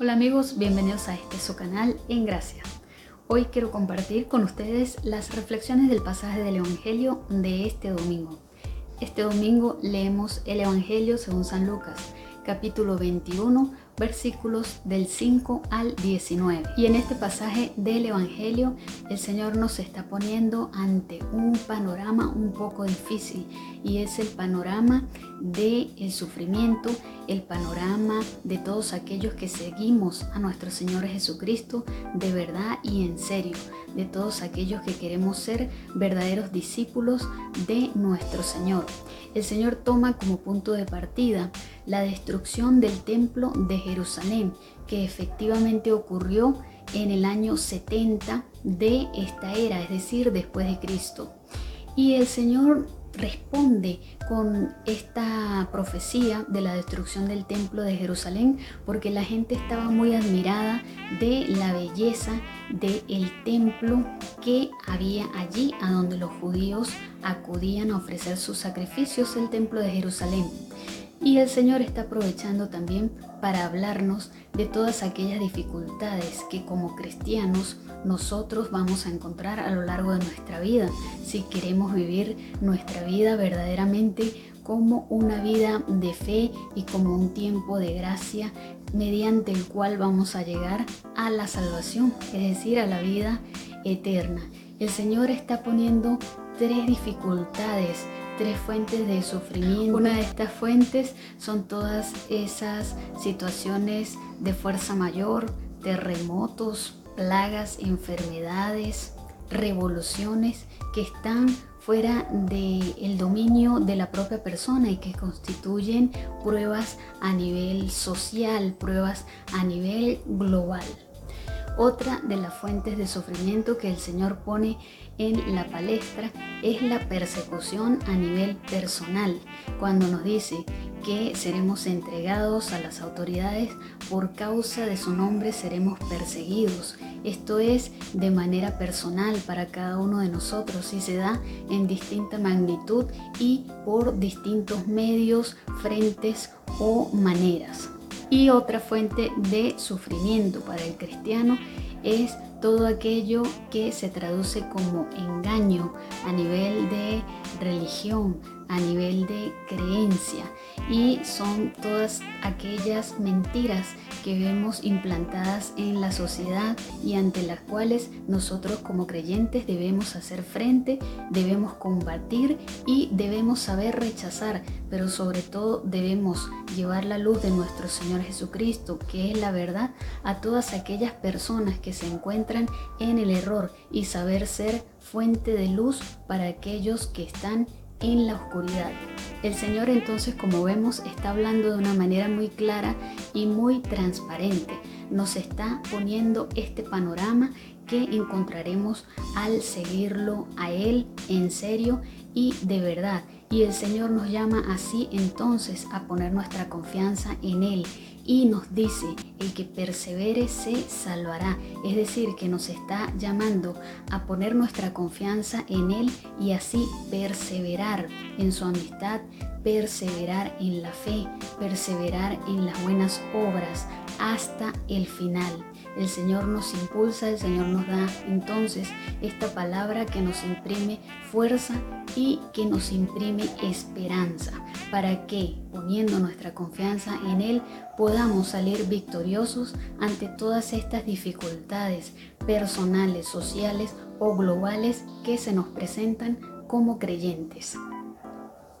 Hola amigos, bienvenidos a este su canal en Gracia. Hoy quiero compartir con ustedes las reflexiones del pasaje del Evangelio de este domingo. Este domingo leemos el Evangelio según San Lucas, capítulo 21, versículos del 5 al 19. Y en este pasaje del Evangelio el Señor nos está poniendo ante un panorama un poco difícil y es el panorama del el sufrimiento, el panorama de todos aquellos que seguimos a nuestro Señor Jesucristo de verdad y en serio, de todos aquellos que queremos ser verdaderos discípulos de nuestro Señor. El Señor toma como punto de partida la destrucción del templo de Jerusalén, que efectivamente ocurrió en el año 70 de esta era, es decir, después de Cristo. Y el Señor responde con esta profecía de la destrucción del templo de Jerusalén porque la gente estaba muy admirada de la belleza del templo que había allí a donde los judíos acudían a ofrecer sus sacrificios, el templo de Jerusalén. Y el Señor está aprovechando también para hablarnos de todas aquellas dificultades que como cristianos nosotros vamos a encontrar a lo largo de nuestra vida si queremos vivir nuestra vida verdaderamente como una vida de fe y como un tiempo de gracia mediante el cual vamos a llegar a la salvación, es decir, a la vida eterna. El Señor está poniendo tres dificultades tres fuentes de sufrimiento. Una de estas fuentes son todas esas situaciones de fuerza mayor, terremotos, plagas, enfermedades, revoluciones que están fuera del dominio de la propia persona y que constituyen pruebas a nivel social, pruebas a nivel global. Otra de las fuentes de sufrimiento que el Señor pone en la palestra es la persecución a nivel personal, cuando nos dice que seremos entregados a las autoridades por causa de su nombre seremos perseguidos. Esto es de manera personal para cada uno de nosotros y se da en distinta magnitud y por distintos medios, frentes o maneras. Y otra fuente de sufrimiento para el cristiano es todo aquello que se traduce como engaño a nivel de religión, a nivel de creencia. Y son todas aquellas mentiras que vemos implantadas en la sociedad y ante las cuales nosotros como creyentes debemos hacer frente, debemos combatir y debemos saber rechazar, pero sobre todo debemos llevar la luz de nuestro Señor Jesucristo, que es la verdad, a todas aquellas personas que se encuentran en el error y saber ser fuente de luz para aquellos que están en la oscuridad. El Señor entonces, como vemos, está hablando de una manera muy clara y muy transparente. Nos está poniendo este panorama que encontraremos al seguirlo a Él en serio y de verdad. Y el Señor nos llama así entonces a poner nuestra confianza en Él y nos dice, el que persevere se salvará. Es decir, que nos está llamando a poner nuestra confianza en Él y así perseverar en su amistad, perseverar en la fe, perseverar en las buenas obras hasta el final. El Señor nos impulsa, el Señor nos da entonces esta palabra que nos imprime fuerza y que nos imprime esperanza para que, poniendo nuestra confianza en Él, podamos salir victoriosos ante todas estas dificultades personales, sociales o globales que se nos presentan como creyentes.